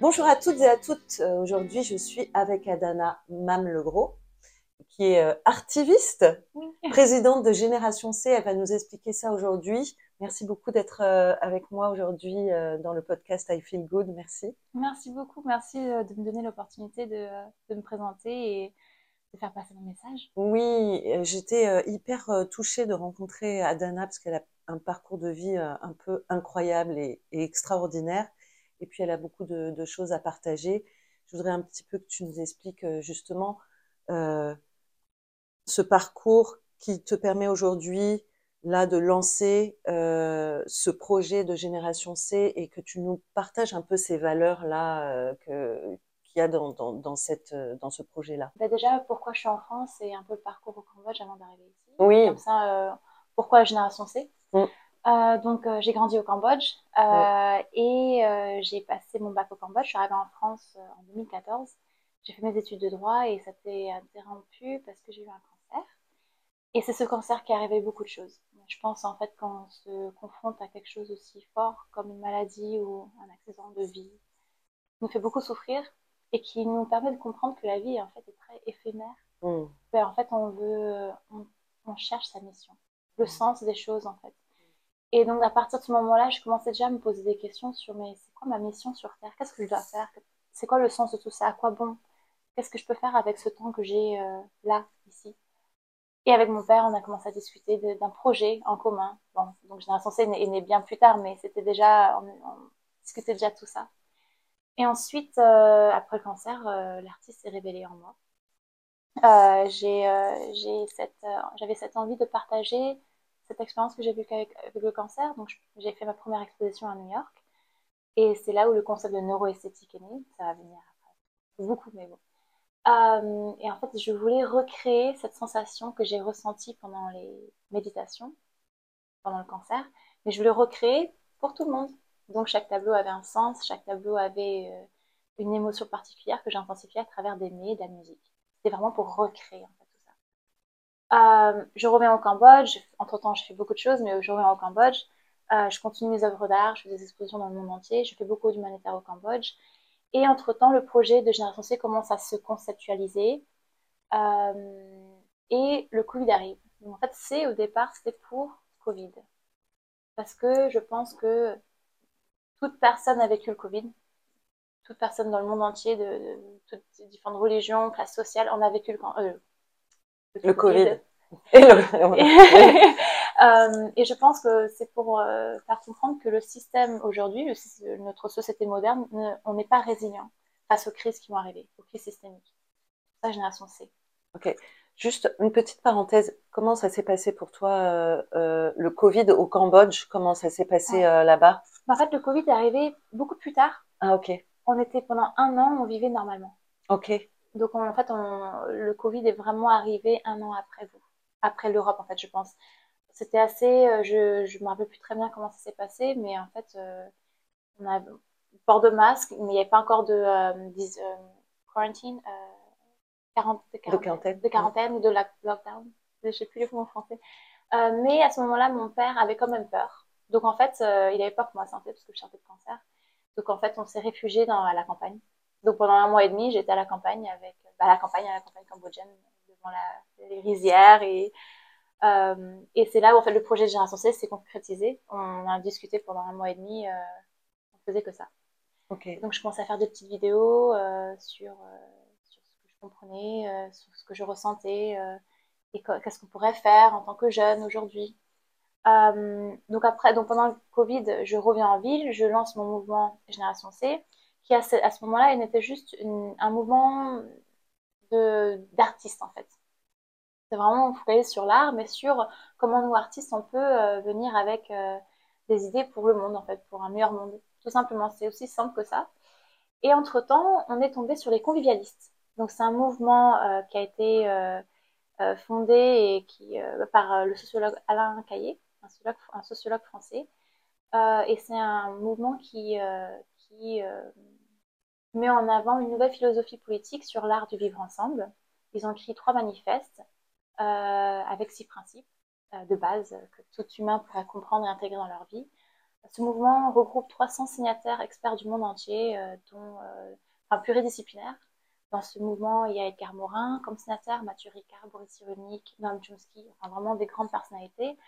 Bonjour à toutes et à toutes. Euh, Aujourd'hui, je suis avec Adana Mamlegros, qui est euh, artiviste, présidente de Génération C. Elle va nous expliquer ça aujourd'hui. Merci beaucoup d'être euh, avec moi aujourd'hui dans le podcast I Feel Good. Merci. Merci beaucoup, merci de me donner l'opportunité de, de me présenter et de faire passer mon message. Oui, j'étais hyper touchée de rencontrer Adana parce qu'elle a un parcours de vie un peu incroyable et, et extraordinaire. Et puis, elle a beaucoup de, de choses à partager. Je voudrais un petit peu que tu nous expliques euh, justement euh, ce parcours qui te permet aujourd'hui là de lancer euh, ce projet de Génération C et que tu nous partages un peu ces valeurs là euh, que qu'il y a dans, dans, dans cette dans ce projet là. Bah déjà, pourquoi je suis en France et un peu le parcours au Cambodge avant d'arriver ici? Oui. Comme ça, pourquoi la Génération C? Mm. Euh, Donc, euh, j'ai grandi au Cambodge euh, Ouais. et j'ai passé mon bac au Cambodge. Je suis arrivée en France en 2014. J'ai fait mes études de droit et ça s'est interrompu parce que j'ai eu un cancer. Et c'est ce cancer qui a révélé beaucoup de choses. Je pense en fait quand on se confronte à quelque chose aussi fort comme une maladie ou un accident de vie, nous fait beaucoup souffrir et qui nous permet de comprendre que la vie en fait est très éphémère. Mm. Ben, en fait, on veut, on, on cherche sa mission, le sens des choses en fait. Et donc à partir de ce moment-là, je commençais déjà à me poser des questions sur mais c'est quoi ma mission sur Terre? Qu'est-ce que je dois faire? C'est quoi le sens de tout ça? À quoi bon? Qu'est-ce que je peux faire avec ce temps que j'ai euh, là, ici? Et avec mon père, on a commencé à discuter d'un projet en commun. Bon, donc Génération C est né, bien plus tard, mais c'était déjà, on, on discutait déjà de tout ça. Et ensuite, euh, après le cancer, euh, l'artiste s'est révélé en moi. J'ai, j'avais cette envie de partager cette expérience que j'ai vécue avec, le cancer. Donc, j'ai fait ma première exposition à New York. Et c'est là où le concept de neuroesthétique est né. Ça va venir après. Beaucoup, mais bon. Euh, et en fait, je voulais recréer cette sensation que j'ai ressentie pendant les méditations, pendant le cancer. Mais je voulais recréer pour tout le monde. Donc, chaque tableau avait un sens, chaque tableau avait euh, une émotion particulière que j'ai intensifiée à travers des nez et de la musique. C'était vraiment pour recréer. Euh, je reviens au Cambodge. Entre-temps, je fais beaucoup de choses, mais je reviens au Cambodge. Euh, je continue mes œuvres d'art, je fais des expositions dans le monde entier. Je fais beaucoup d'humanitaire au Cambodge. Et entre-temps, le projet de Génération C commence à se conceptualiser. Euh, et le Covid arrive. En fait, C, au départ, c'était pour Covid. Parce que je pense que toute personne a vécu le Covid toute personne dans le monde entier, de, toutes différentes religions, classes sociales, on a vécu le, euh, Le Covid. Et le- Euh, et je pense que c'est pour euh, faire comprendre que le système aujourd'hui, notre société moderne, ne- on n'est pas résilient face aux crises qui vont arriver, aux crises systémiques. Ça, génération C. Juste une petite parenthèse. Comment ça s'est passé pour toi euh, euh, le Covid au Cambodge? Comment ça s'est passé euh, là-bas? En fait, le Covid est arrivé beaucoup plus tard. Ah ok, On était pendant un an, on vivait normalement. ok, Donc en fait, on, le Covid est vraiment arrivé un an après vous, après l'Europe en fait, je pense. C'était assez, euh, je je me rappelle plus très bien comment ça s'est passé, mais en fait, euh, on a port de masque, mais il n'y avait pas encore de euh, dis- euh, de quarantaine, de quarantaine ou de la- lockdown, je sais plus les mots en français. Mais à ce moment-là, mon père avait quand même peur. Donc en fait, il avait peur pour ma santé parce que je sortais de cancer. Donc en fait, on s'est réfugié dans à la campagne. Donc pendant un mois et demi, j'étais à la campagne avec, bah, à la campagne, à la campagne cambodgienne, devant la, les rizières et euh, et c'est là où en fait le projet de Génération C s'est concrétisé. On a discuté pendant un mois et demi, euh, on faisait que ça. donc je commençais à faire des petites vidéos euh, sur euh, sur ce que je comprenais, sur ce que je ressentais et qu'est-ce qu'on pourrait faire en tant que jeune aujourd'hui. Donc après, donc pendant le Covid, je reviens en ville, je lance mon mouvement Génération C, qui à ce, moment-là, il était juste un mouvement de d'artistes en fait. C'est vraiment focalisé sur l'art, mais sur comment nous artistes on peut euh, venir avec euh, des idées pour le monde en fait, pour un meilleur monde. Tout simplement, c'est aussi simple que ça. Et entre-temps, on est tombé sur les convivialistes. Donc c'est un mouvement euh, qui a été fondé et qui, par le sociologue Alain Caillé, un sociologue, français. et c'est un mouvement qui met en avant une nouvelle philosophie politique sur l'art du vivre ensemble. Ils ont écrit trois manifestes avec six principes de base que tout humain pourrait comprendre et intégrer dans leur vie. Ce mouvement regroupe 300 signataires experts du monde entier, euh, dont, euh, enfin, pluridisciplinaires. Dans ce mouvement, il y a Edgar Morin comme signataire, Mathieu Ricard, Boris Cyrulnik, Noam Chomsky, vraiment des grandes personnalités.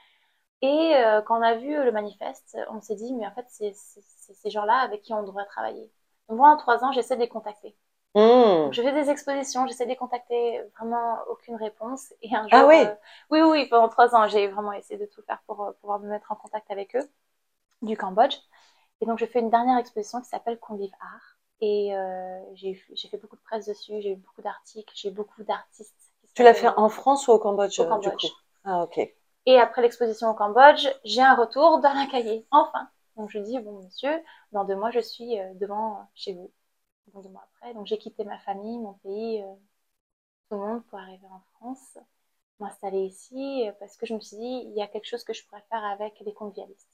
Et euh, quand on a vu le manifeste, on s'est dit, mais en fait, c'est ces gens-là avec qui on devrait travailler. Moi, en trois ans, j'essaie de les contacter. Mmh. je fais des expositions, j'essaie de les contacter, vraiment aucune réponse. Et un ah jour, ah oui. oui, oui, pendant trois ans, j'ai vraiment essayé de tout faire pour pouvoir me mettre en contact avec eux du Cambodge. Et donc, je fais une dernière exposition qui s'appelle Convive Art. Et euh, j'ai fait beaucoup de presse dessus, j'ai eu beaucoup d'articles, j'ai beaucoup d'artistes. Tu l'as fait en France ou au Cambodge, au Cambodge. Du coup? Ah, ok. Et après l'exposition au Cambodge, j'ai un retour dans la cahier, enfin. Donc je dis, bon monsieur, dans deux mois, je suis euh, devant chez vous. Donc deux mois après, donc j'ai quitté ma famille, mon pays, euh, tout le monde pour arriver en France, m'installer ici, parce que je me suis dit, il y a quelque chose que je pourrais faire avec les convivialistes.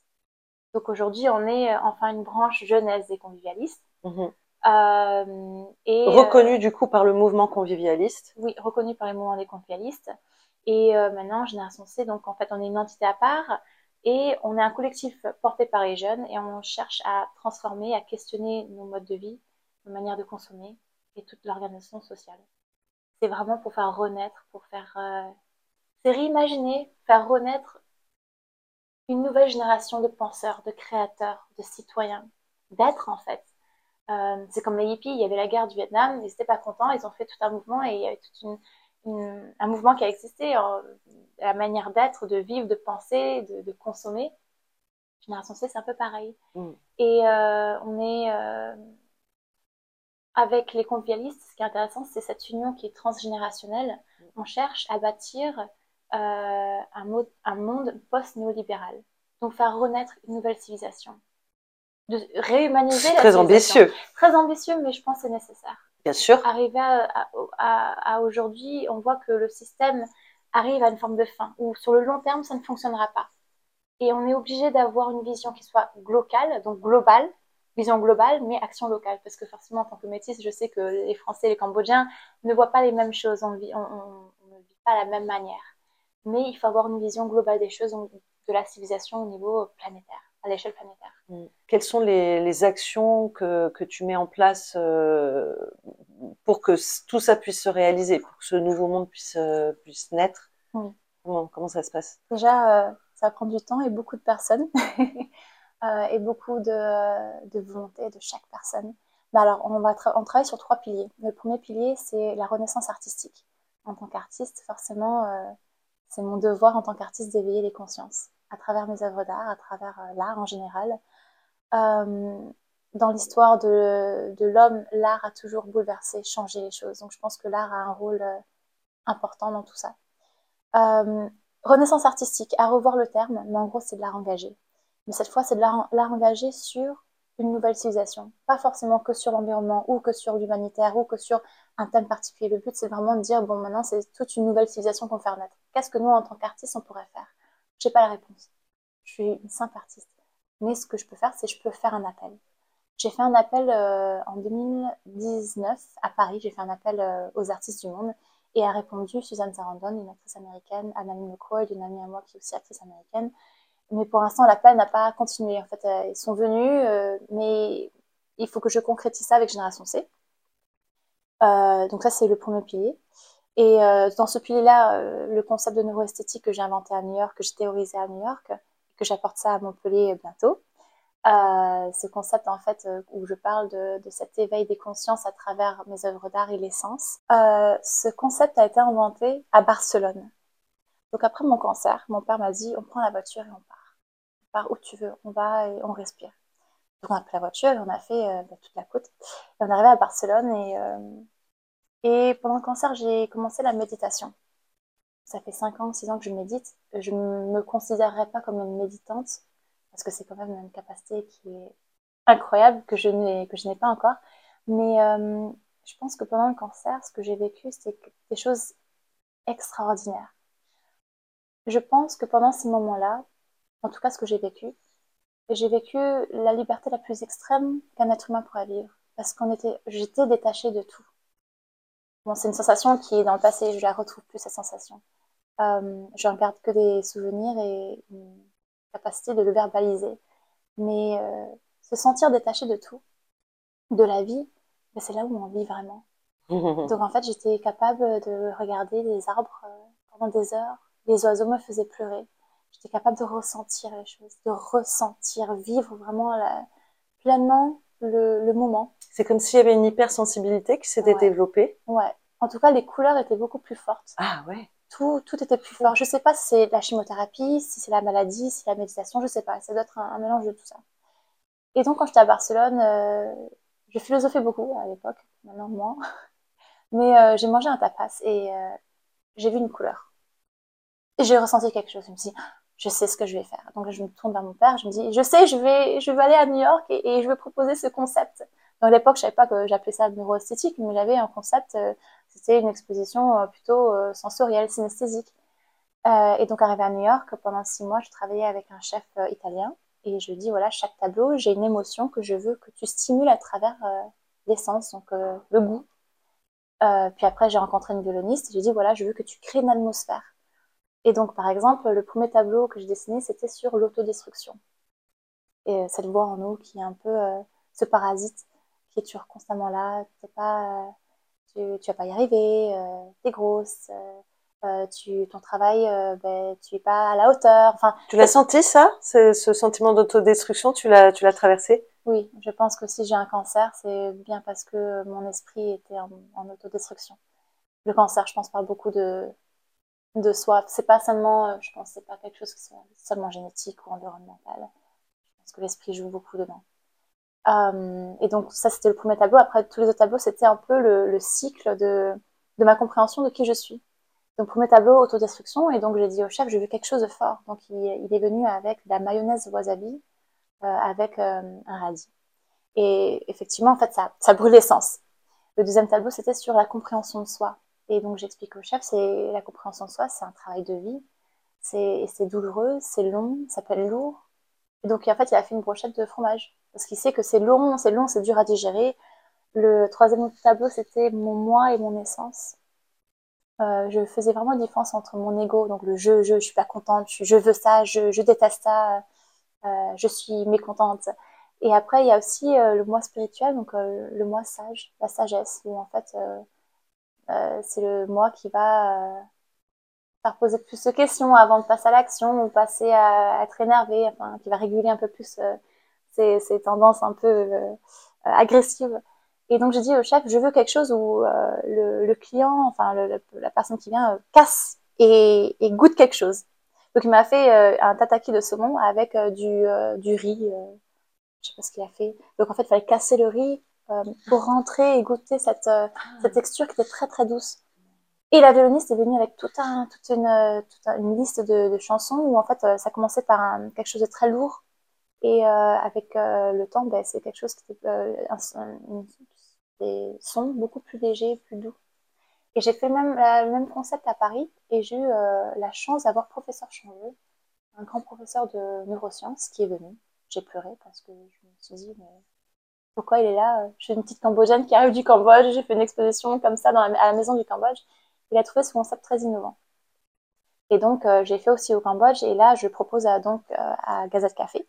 Donc aujourd'hui, on est euh, enfin une branche jeunesse des convivialistes. Euh, et, reconnu du coup par le mouvement convivialiste. Oui, reconnu par le mouvement des convivialistes. Et euh, maintenant, Génération C, donc en fait, on est une entité à part et on est un collectif porté par les jeunes et on cherche à transformer, à questionner nos modes de vie, nos manières de consommer et toute l'organisation sociale. C'est vraiment pour faire renaître, pour faire... c'est réimaginer, faire renaître une nouvelle génération de penseurs, de créateurs, de citoyens, d'être en fait. Euh, c'est comme les hippies, il y avait la guerre du Vietnam, ils n'étaient pas contents, ils ont fait tout un mouvement et il y avait tout une, un mouvement qui a existé, la manière d'être, de vivre, de penser, de, consommer. Génération C, c'est un peu pareil. Mm. Et euh, on est euh, avec les convivialistes, ce qui est intéressant, c'est cette union qui est transgénérationnelle. Mm. On cherche à bâtir euh, un, un, monde post-néolibéral. Donc faire renaître une nouvelle civilisation. De réhumaniser la Très ambitieux. Très ambitieux, mais je pense que c'est nécessaire. Bien sûr. Arriver à, aujourd'hui, on voit que le système arrive à une forme de fin, où sur le long terme, ça ne fonctionnera pas. Et on est obligé d'avoir une vision qui soit locale, donc globale, vision globale, mais action locale. Parce que forcément, en tant que métisse, je sais que les Français et les Cambodgiens ne voient pas les mêmes choses, on, vit, on ne vit pas la même manière mais il faut avoir une vision globale des choses, de la civilisation au niveau planétaire, à l'échelle planétaire. Mm. Quelles sont les, actions que, que, tu mets en place euh, pour que tout ça puisse se réaliser, pour que ce nouveau monde puisse, euh, puisse naître? Comment, comment, ça se passe? Déjà, euh, ça prend du temps et beaucoup de personnes, et beaucoup de, de, volonté de chaque personne. Mais alors, on, va on travaille sur trois piliers. Le premier pilier, c'est la renaissance artistique. En tant qu'artiste, forcément, c'est mon devoir en tant qu'artiste d'éveiller les consciences à travers mes œuvres d'art, à travers euh, l'art en général. Euh, dans l'histoire de, l'homme, l'art a toujours bouleversé, changé les choses. Donc je pense que l'art a un rôle euh, important dans tout ça. renaissance artistique, à revoir le terme, mais en gros c'est de l'art engagé. Mais cette fois c'est de l'art engagé sur une nouvelle civilisation. Pas forcément que sur l'environnement ou que sur l'humanitaire ou que sur un thème particulier. Le but, c'est vraiment de dire, bon, maintenant, c'est toute une nouvelle civilisation qu'on fait naître. Qu'est-ce que nous, en tant qu'artistes, on pourrait faire? Je n'ai pas la réponse. Je suis une simple artiste. Mais ce que je peux faire, c'est je peux faire un appel. J'ai fait un appel euh, en 2019 à Paris. J'ai fait un appel euh, aux artistes du monde et a répondu Suzanne Sarandon, une actrice américaine, Annalyn McCoy, une amie à moi qui est aussi actrice américaine, mais pour l'instant, l'appel n'a pas continué. En fait, euh, ils sont venus, euh, mais il faut que je concrétise ça avec Génération C. Donc ça, c'est le premier pilier. Et dans ce pilier-là, le concept de neuroesthétique que j'ai inventé à New York, que j'ai théorisé à New York, que j'apporte ça à Montpellier bientôt. ce concept, en fait, où je parle de, cet éveil des consciences à travers mes œuvres d'art et l'essence. ce concept a été inventé à Barcelone. Donc après mon cancer, mon père m'a dit, on prend la voiture et on part où tu veux, on va et on respire. Donc on a pris la voiture et on a fait euh, bah, toute la côte. Et on est arrivé à Barcelone et, euh, et pendant le cancer, j'ai commencé la méditation. Ça fait 5 ans, 6 ans que je médite. Je ne me considérerais pas comme une méditante parce que c'est quand même une capacité qui est incroyable que je n'ai pas encore. Mais euh, je pense que pendant le cancer, ce que j'ai vécu, c'était des choses extraordinaires. Je pense que pendant ces moments-là, en tout cas ce que j'ai vécu, j'ai vécu la liberté la plus extrême qu'un être humain pourrait vivre. Parce qu'on était, j'étais détachée de tout. Bon, c'est une sensation qui est dans le passé, je la retrouve plus, cette sensation. Euh, je ne garde que des souvenirs et une capacité de le verbaliser. Mais euh, se sentir détaché de tout, de la vie, ben, c'est là où on vit vraiment. Donc en fait, j'étais capable de regarder les arbres euh, pendant des heures. Les oiseaux me faisaient pleurer. J'étais capable de ressentir les choses, de ressentir, vivre vraiment pleinement le, moment. C'est comme s'il y avait une hypersensibilité qui s'était développée. Ouais. En tout cas, les couleurs étaient beaucoup plus fortes. Ah ouais. Tout, tout était plus fort. Je sais pas si c'est la chimothérapie, si c'est la maladie, si c'est la méditation, je sais pas. Ça doit être un, mélange de tout ça. Et donc, quand j'étais à Barcelone, euh, je philosophais beaucoup à l'époque, maintenant moins. Mais euh, j'ai mangé un tapas et euh, j'ai vu une couleur. Et j'ai ressenti quelque chose. Je me suis dit, je sais ce que je vais faire. Donc je me tourne vers mon père, je me dis, je sais, je vais, je vais aller à New York et, je vais proposer ce concept. Dans l'époque, je savais pas que j'appelais ça neuroesthétique, mais j'avais un concept, euh, c'était une exposition euh, plutôt euh, sensorielle, synesthésique. et donc arrivé à New York, pendant six mois, je travaillais avec un chef italien et je dis, voilà, chaque tableau, j'ai une émotion que je veux que tu stimules à travers l'essence, donc le goût. puis après, j'ai rencontré une violoniste j'ai dit, voilà, je veux que tu crées une atmosphère. Et donc, par exemple, le premier tableau que je dessinais, c'était sur l'autodestruction. Et euh, cette voix en nous qui est un peu euh, ce parasite qui est toujours constamment là. pas, euh, tu, vas pas y arriver, tu es grosse, tu, ton travail, ben, tu es pas à la hauteur. Enfin, tu l'as senti ça, ce, sentiment d'autodestruction, tu l'as, tu l'as traversé? Oui, je pense que si j'ai un cancer, c'est bien parce que mon esprit était en, en autodestruction. Le cancer, je pense, parle beaucoup de, de soi. C'est pas seulement, euh, je pense, c'est pas quelque chose qui soit seulement génétique ou environnemental. Je pense que l'esprit joue beaucoup dedans. Euh, et donc ça, c'était le premier tableau. Après, tous les autres tableaux, c'était un peu le, cycle de, ma compréhension de qui je suis. Donc premier tableau, autodestruction. Et donc j'ai dit au chef, je veux quelque chose de fort. Donc il, il est venu avec de la mayonnaise wasabi euh, avec un radis. Et effectivement, en fait, ça, ça brûle l'essence. Le deuxième tableau, c'était sur la compréhension de soi. Et donc j'explique au chef, c'est la compréhension de soi, c'est un travail de vie, c'est douloureux, c'est long, ça peut être lourd. Et donc en fait, il a fait une brochette de fromage parce qu'il sait que c'est long, c'est long, c'est dur à digérer. Le troisième tableau, c'était mon moi et mon essence. Euh, je faisais vraiment une différence entre mon ego, donc le je, je, je suis pas contente, je, veux ça, je, déteste ça, euh, je suis mécontente. Et après, il y a aussi euh, le moi spirituel, donc le moi sage, la sagesse, où en fait, euh, euh, c'est le moi qui va euh, faire poser plus de questions avant de passer à l'action ou passer à, être énervé, enfin, qui va réguler un peu plus euh, ces, tendances un peu agressives. Et donc j'ai dit au chef, je veux quelque chose où le, client, enfin la personne qui vient, casse et, goûte quelque chose. Donc il m'a fait un tataki de saumon avec du, du riz, je sais pas ce qu'il a fait. Donc en fait il fallait casser le riz, euh, pour rentrer et goûter cette, euh, cette texture qui était très très douce. Et la violoniste est venue avec tout un, toute, une, toute une liste de, de, chansons où en fait euh, ça commençait par un, quelque chose de très lourd et avec le temps ben, c'est quelque chose qui était un, des sons beaucoup plus légers, plus doux. Et j'ai fait le même, le même concept à Paris et j'ai eu la chance d'avoir professeur Changeux, un grand professeur de neurosciences qui est venu. J'ai pleuré parce que je me suis dit mais pourquoi il est là Je suis une petite Cambodgienne qui arrive du Cambodge, j'ai fait une exposition comme ça dans à la maison du Cambodge. Il a trouvé ce concept très innovant. Et donc, euh, j'ai fait aussi au Cambodge, et là, je propose à, donc euh, à Gazette Café.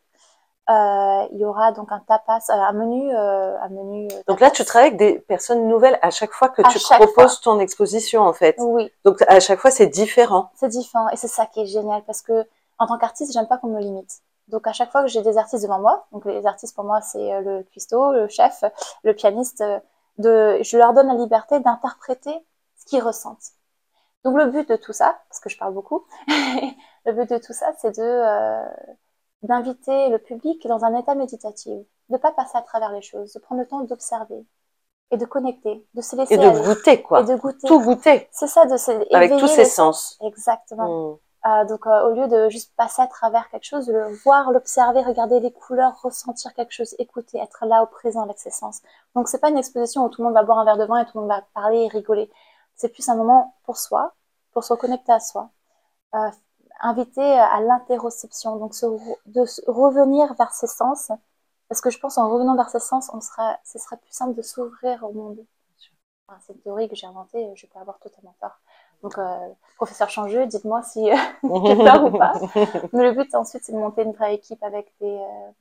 Euh, il y aura donc un tapas, un menu, un menu. Donc là, tu travailles avec des personnes nouvelles à chaque fois que tu proposes ton exposition, en fait. Oui. Donc à chaque fois, c'est différent. C'est différent, et c'est ça qui est génial, parce que en tant qu'artiste, j'aime pas qu'on me limite. Donc à chaque fois que j'ai des artistes devant moi, donc les artistes pour moi c'est euh, le cuistot, le chef, le pianiste, euh, de, je leur donne la liberté d'interpréter ce qu'ils ressentent. Donc le but de tout ça, parce que je parle beaucoup, le but de tout ça c'est de euh, d'inviter le public dans un état méditatif, de pas passer à travers les choses, de prendre le temps d'observer et de connecter, de se laisser et de goûter quoi, et de goûter, tout goûter, c'est ça de se avec tous ses sens, exactement. Hmm. Euh, donc, au lieu de juste passer à travers quelque chose, le voir, l'observer, regarder les couleurs, ressentir quelque chose, écouter, être là au présent avec ses sens. Donc, c'est pas une exposition où tout le monde va boire un verre de vin et tout le monde va parler et rigoler. C'est plus un moment pour soi, pour se reconnecter à soi, euh, inviter à l'interoception, donc de revenir vers ses sens, parce que je pense en revenant vers ses sens, on sera, ce serait plus simple de s'ouvrir au monde. c'est théorie que j'ai inventée, je peux avoir totalement tort. Donc, euh, professeur Changeux, dites-moi si euh, j'ai tort ou pas. Mais le but ensuite, c'est de monter une vraie équipe avec des, euh,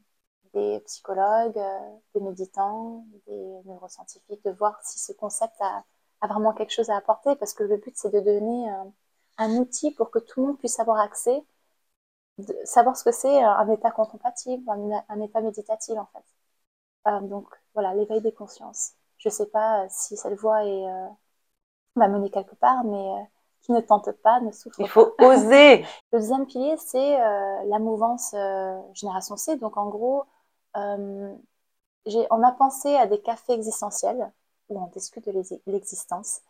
des psychologues, des méditants, des neuroscientifiques, de voir si ce concept a, a vraiment quelque chose à apporter, parce que le but, c'est de donner un outil pour que tout le monde puisse avoir accès, de savoir ce que c'est un état contemplatif, un, état méditatif en fait. Euh, donc voilà, l'éveil des consciences. Je ne sais pas euh, si cette voie est, euh, va mener quelque part, mais qui ne tente pas ne souffre pas. Il faut oser. Le deuxième pilier, c'est la mouvance Génération C. Donc en gros, on a pensé à des cafés existentiels où on discute de l'existence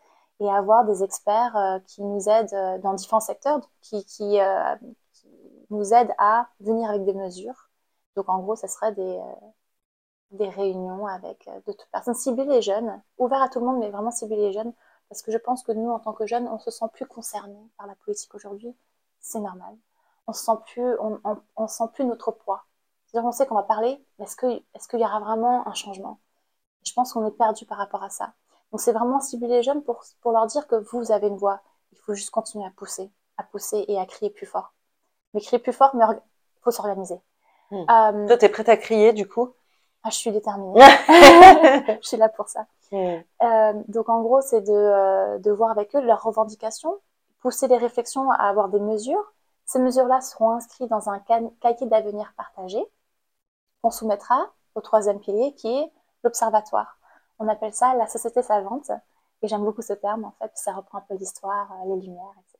et avoir des experts euh, qui nous aident euh, dans différents secteurs, qui, qui, euh, qui, nous aident à venir avec des mesures. Donc en gros, ce serait des, des réunions avec d'autres personnes, cibler les jeunes, ouvert à tout le monde, mais vraiment cibler les jeunes, parce que je pense que nous, en tant que jeunes, on se sent plus concernés par la politique aujourd'hui. C'est normal. On se sent plus, on, on, on sent plus notre poids. C'est-à-dire, on sait qu'on va parler, mais est-ce que, est-ce qu'il y aura vraiment un changement? Je pense qu'on est perdu par rapport à ça. Donc c'est vraiment cibler les jeunes pour, pour leur dire que vous avez une voix. Il faut juste continuer à pousser, à pousser et à crier plus fort. Mais crier plus fort, mais il faut s'organiser. Hmm. Euh, Toi, tu es prête à crier du coup? Ah, Je suis déterminée. je suis là pour ça. Euh, donc en gros, c'est de, euh, de voir avec eux leurs revendications, pousser les réflexions à avoir des mesures. Ces mesures-là seront inscrites dans un cahier d'avenir partagé qu'on soumettra au troisième pilier qui est l'observatoire. On appelle ça la société savante. Et j'aime beaucoup ce terme, en fait, ça reprend un peu l'histoire, euh, les lumières, etc.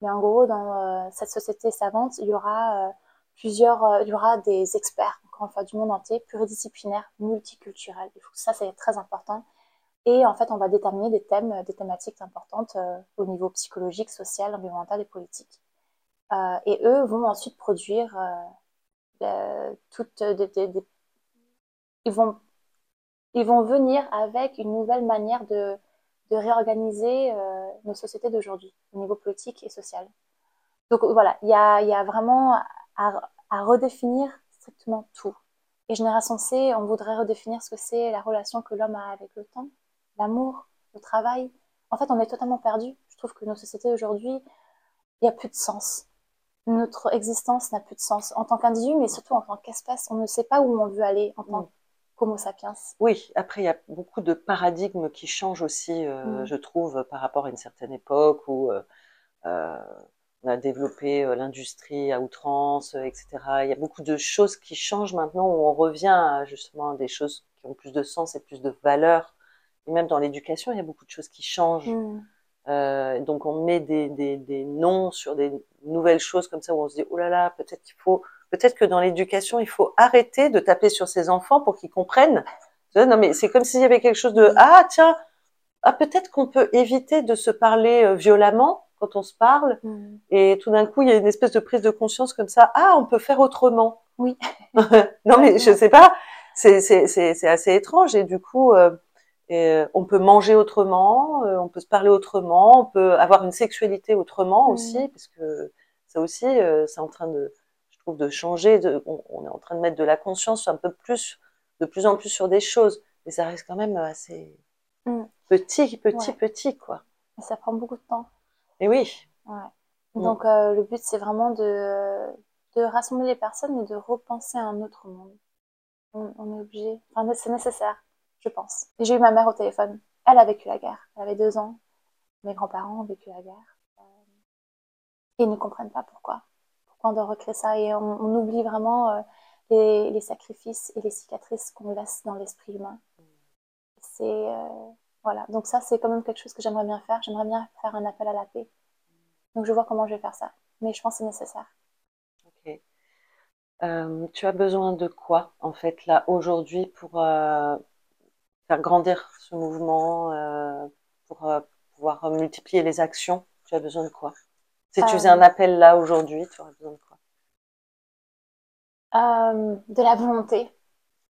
Mais en gros, dans cette société savante, il y aura plusieurs, il y aura des experts, encore du monde entier, pluridisciplinaires, multiculturels. Ça, c'est très important. Et en fait, on va déterminer des thèmes, des thématiques importantes au niveau psychologique, social, environnemental et politique. et eux vont ensuite produire toutes des, ils vont ils vont venir avec une nouvelle manière de, réorganiser euh, nos sociétés d'aujourd'hui au niveau politique et social. Donc voilà, il y a, vraiment à, redéfinir strictement tout. Et Génération C, on voudrait redéfinir ce que c'est la relation que l'homme a avec le temps, l'amour, le travail. En fait, on est totalement perdu. Je trouve que nos sociétés aujourd'hui, il n'y a plus de sens. Notre existence n'a plus de sens en tant qu'individu, mais surtout en tant qu'espèce. On ne sait pas où on veut aller en tant mm. Homo sapiens. Oui, après, il y a beaucoup de paradigmes qui changent aussi, euh, mm. je trouve, par rapport à une certaine époque où euh, euh, on a développé l'industrie à outrance, etc. Il y a beaucoup de choses qui changent maintenant où on revient à justement des choses qui ont plus de sens et plus de valeur. Et même dans l'éducation, il y a beaucoup de choses qui changent. Mm. donc on met des, des, des noms sur des nouvelles choses comme ça où on se dit, oh là là, peut-être qu'il faut peut-être que dans l'éducation, il faut arrêter de taper sur ses enfants pour qu'ils comprennent. Non, mais c'est comme s'il y avait quelque chose de ah tiens, ah peut-être qu'on peut éviter de se parler euh, violemment quand on se parle, mm. et tout d'un coup il y a une espèce de prise de conscience comme ça. Ah, on peut faire autrement. Oui. non mais je sais pas, c'est c'est c'est assez étrange et du coup. Euh, euh, on peut manger autrement, on peut se parler autrement, on peut avoir une sexualité autrement mm. aussi, parce que ça aussi, c'est en train de, de changer. De, on, est en train de mettre de la conscience un peu plus, de plus en plus sur des choses, mais ça reste quand même assez mm. petit, petit, petit, quoi. ça prend beaucoup de temps. Et oui. Mm. Donc euh, le but, c'est vraiment de, de rassembler les personnes et de repenser à un autre monde. On, est obligé, enfin, c'est nécessaire, je pense. J'ai eu ma mère au téléphone. Elle a vécu la guerre. Elle avait deux ans. Mes grands-parents ont vécu la guerre. Euh, et ils ne comprennent pas pourquoi on doit recréer ça et on, oublie vraiment euh, les, sacrifices et les cicatrices qu'on laisse dans l'esprit humain. C'est voilà, donc ça c'est quand même quelque chose que j'aimerais bien faire. J'aimerais bien faire un appel à la paix. Donc je vois comment je vais faire ça, mais je pense que c'est nécessaire. Ok. Euh, tu as besoin de quoi en fait là aujourd'hui pour faire grandir ce mouvement, pour pouvoir multiplier les actions? Tu as besoin de quoi? Si tu faisais un appel là aujourd'hui, tu aurais besoin de quoi? De la volonté,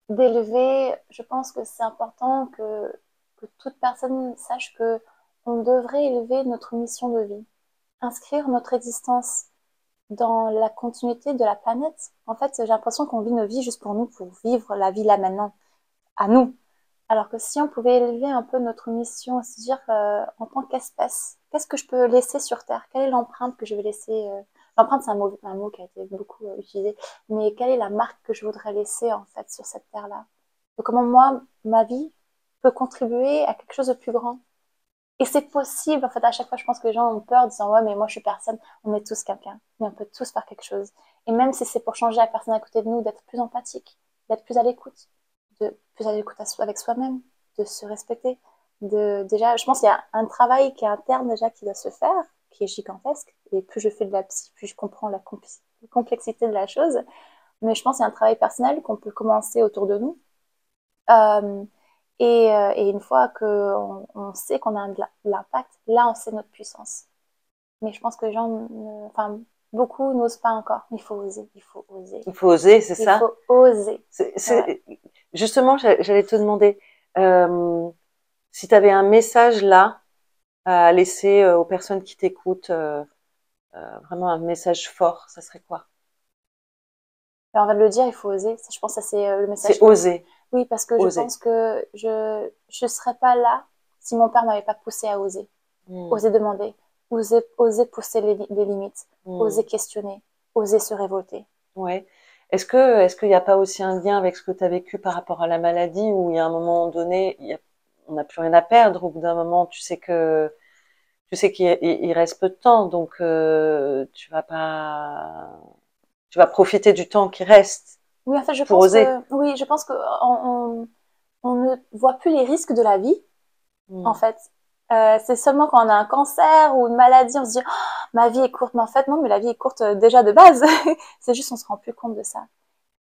d'élever. Je pense que c'est important que, que toute personne sache que on devrait élever notre mission de vie, inscrire notre existence dans la continuité de la planète. En fait, j'ai l'impression qu'on vit nos vies juste pour nous, pour vivre la vie là maintenant, à nous. Alors que si on pouvait élever un peu notre mission, se dire euh, en tant qu'espèce, qu'est-ce que je peux laisser sur Terre? Quelle est l'empreinte que je vais laisser euh, L'empreinte, c'est un mot, un mot qui a été beaucoup euh, utilisé, mais quelle est la marque que je voudrais laisser en fait sur cette Terre-là? Comment moi, ma vie peut contribuer à quelque chose de plus grand et c'est possible, en fait, à chaque fois, je pense que les gens ont peur, disant, ouais, mais moi, je suis personne. On est tous quelqu'un. Mais on peut tous faire quelque chose. Et même si c'est pour changer la personne à côté de nous, d'être plus empathique, d'être plus à l'écoute, de plus à l'écoute avec soi-même, de se respecter. De, déjà, je pense qu'il y a un travail qui est interne déjà qui doit se faire, qui est gigantesque. Et plus je fais de la psy, plus je comprends la complexité de la chose. Mais je pense qu'il y a un travail personnel qu'on peut commencer autour de nous. Euh, euh, et, une fois qu'on on sait qu'on a de l'impact, là, on sait notre puissance. Mais je pense que les gens, enfin, beaucoup n'osent pas encore. Il faut oser, il faut oser. Il faut oser, c'est ça Il faut oser. Justement, j'allais te demander euh, si tu avais un message là à laisser euh, aux personnes qui t'écoutent, vraiment un message fort, ça serait quoi? Ben, On va le dire, il faut oser. Je pense que c'est le message. C'est oser. Oui, parce que je pense que je ne serais pas là si mon père m'avait pas poussé à oser. Hmm. Oser demander, oser, oser pousser les, limites, hmm. oser questionner, oser se révolter. Ouais. Est-ce que est-ce qu'il n'y a pas aussi un lien avec ce que tu as vécu par rapport à la maladie où il y a un moment donné, on n'a plus rien à perdre, au bout d'un moment, tu sais que tu sais qu'il reste peu de temps, donc euh, tu vas pas tu vas profiter du temps qui reste oui, en fait, je pense que, oui, je pense qu'on on, on, ne voit plus les risques de la vie, hmm. en fait. Euh, c'est seulement quand on a un cancer ou une maladie, on se dit, oh, ma vie est courte. Mais en fait, non, mais la vie est courte euh, déjà de base. c'est juste, on se rend plus compte de ça.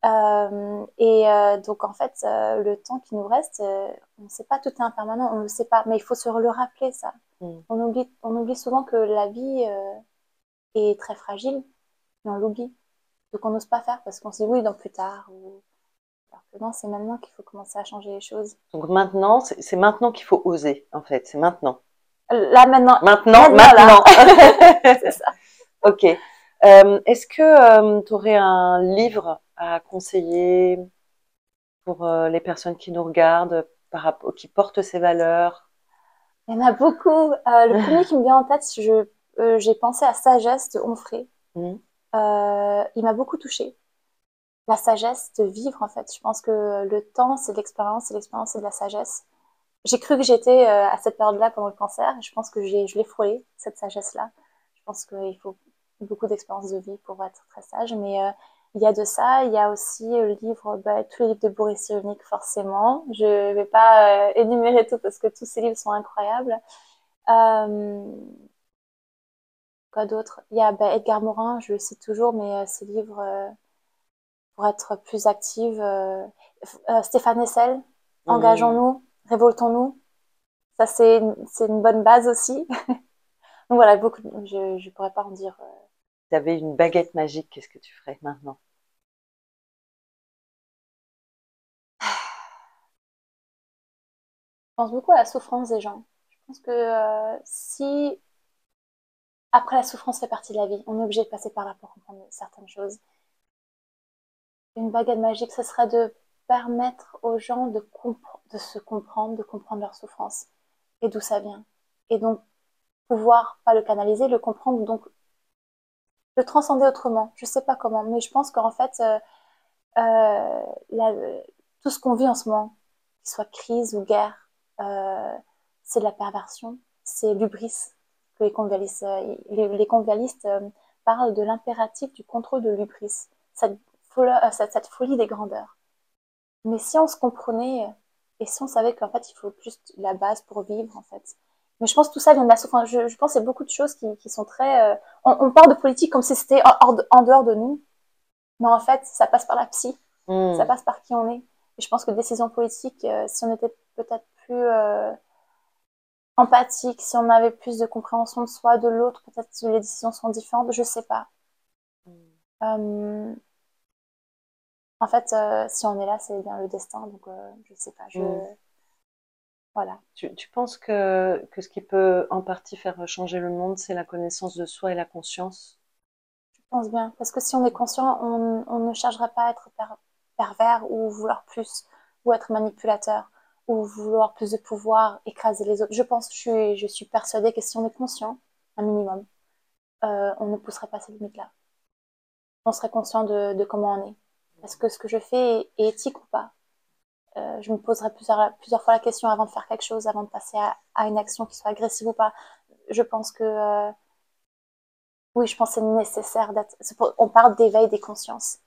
Euh, et euh, donc, en fait, le temps qui nous reste, on ne sait pas, tout est impermanent, on ne le sait pas. Mais il faut se le rappeler, ça. Hmm. On, oublie, on oublie souvent que la vie est très fragile, mais on l'oublie. Donc on n'ose pas faire parce qu'on se dit oui, donc plus tard. Ou... Alors que non, c'est maintenant qu'il faut commencer à changer les choses. Donc maintenant, c'est maintenant qu'il faut oser, en fait, c'est maintenant. Là maintenant. Maintenant, maintenant. c'est ça. ok. Euh, Est-ce que euh, tu aurais un livre à conseiller pour euh, les personnes qui nous regardent, par qui portent ces valeurs? Il y en a beaucoup. Le premier qui me vient en tête, j'ai pensé à Sagesse de Onfray. Mmh. Euh, il m'a beaucoup touchée. La sagesse de vivre, en fait. Je pense que le temps, c'est de l'expérience, et l'expérience, c'est de la sagesse. J'ai cru que j'étais euh, à cette période-là pendant le cancer. Je pense que je l'ai frôlé, cette sagesse-là. Je pense qu'il faut beaucoup d'expérience de vie pour être très sage. Mais euh, il y a de ça. Il y a aussi le livre, bah, tous les livres de Boris Cyrulnik, forcément. Je ne vais pas énumérer tout parce que tous ces livres sont incroyables. Quoi d'autre? Il y a bah, Edgar Morin, je le cite toujours, mais euh, ses livres euh, pour être plus active. Euh, Stéphane Essel, mmh. Engageons-nous, révoltons-nous. Ça, c'est une, bonne base aussi. Donc voilà, beaucoup, je ne pourrais pas en dire. Tu avais une baguette magique, qu'est-ce que tu ferais maintenant? Je pense beaucoup à la souffrance des gens. Je pense que si après, la souffrance fait partie de la vie. On est obligé de passer par là pour comprendre certaines choses. Une baguette magique, ce serait de permettre aux gens de, se comprendre, de comprendre leur souffrance et d'où ça vient. Et donc, pouvoir, pas le canaliser, le comprendre, donc le transcender autrement. Je sais pas comment, mais je pense qu'en fait, euh, euh, tout ce qu'on vit en ce moment, qu'il soit crise ou guerre, euh, c'est de la perversion, c'est l'ubris, les convialistes, euh, les, convialistes euh, parlent de l'impératif du contrôle de l'ubris, cette, euh, cette, cette, folie des grandeurs. Mais si on se comprenait et si on savait qu'en fait il faut juste la base pour vivre en fait. Mais je pense que tout ça vient de la souffrance. Je, je pense y a beaucoup de choses qui, qui sont très. on, on, parle de politique comme si c'était en, en, dehors de nous, mais en fait ça passe par la psy, hmm. ça passe par qui on est. Et je pense que décision politique, si on était peut-être plus empathique, si on avait plus de compréhension de soi, de l'autre, peut-être que les décisions sont différentes, je sais pas. Euh, en fait, euh, si on est là, c'est bien le destin, donc euh, je sais pas. Je... Mm. Voilà. Tu, tu penses que, que ce qui peut en partie faire changer le monde, c'est la connaissance de soi et la conscience? Je pense bien. Parce que si on est conscient, on, on ne cherchera pas à être per- pervers ou vouloir plus, ou être manipulateur, ou vouloir plus de pouvoir, écraser les autres. Je pense, je suis, je suis persuadée que si on est conscient, un minimum, euh, on ne pousserait pas ces limites-là. On serait conscient de, de comment on est. Est-ce que ce que je fais est, est éthique ou pas? Euh, je me poserai plusieurs, plusieurs fois la question avant de faire quelque chose, avant de passer à, à une action qui soit agressive ou pas. Je pense que euh, oui, je pense que c'est nécessaire d'être. On parle d'éveil des consciences.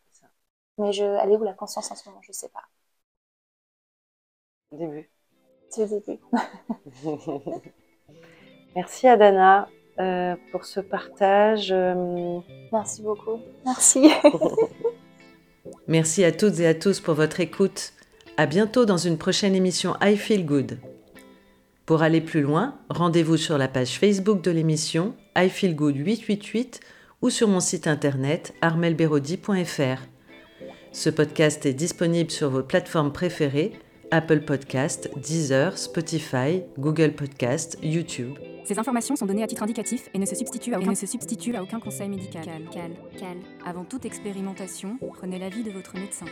Mais je, elle est où la conscience en ce moment? Je sais pas. Début. C'est le début. Merci Adana euh, pour ce partage. euh, Merci beaucoup. Merci. Merci à toutes et à tous pour votre écoute. À bientôt dans une prochaine émission I Feel Good. Pour aller plus loin, rendez-vous sur la page Facebook de l'émission I Feel Good 888 ou sur mon site internet armelberodi.fr. Ce podcast est disponible sur vos plateformes préférées Apple Podcast, Deezer, Spotify, Google Podcast, YouTube. Ces informations sont données à titre indicatif et ne se substituent à aucun, conseil médical. Cal, cal, cal. Avant toute expérimentation, prenez l'avis de votre médecin.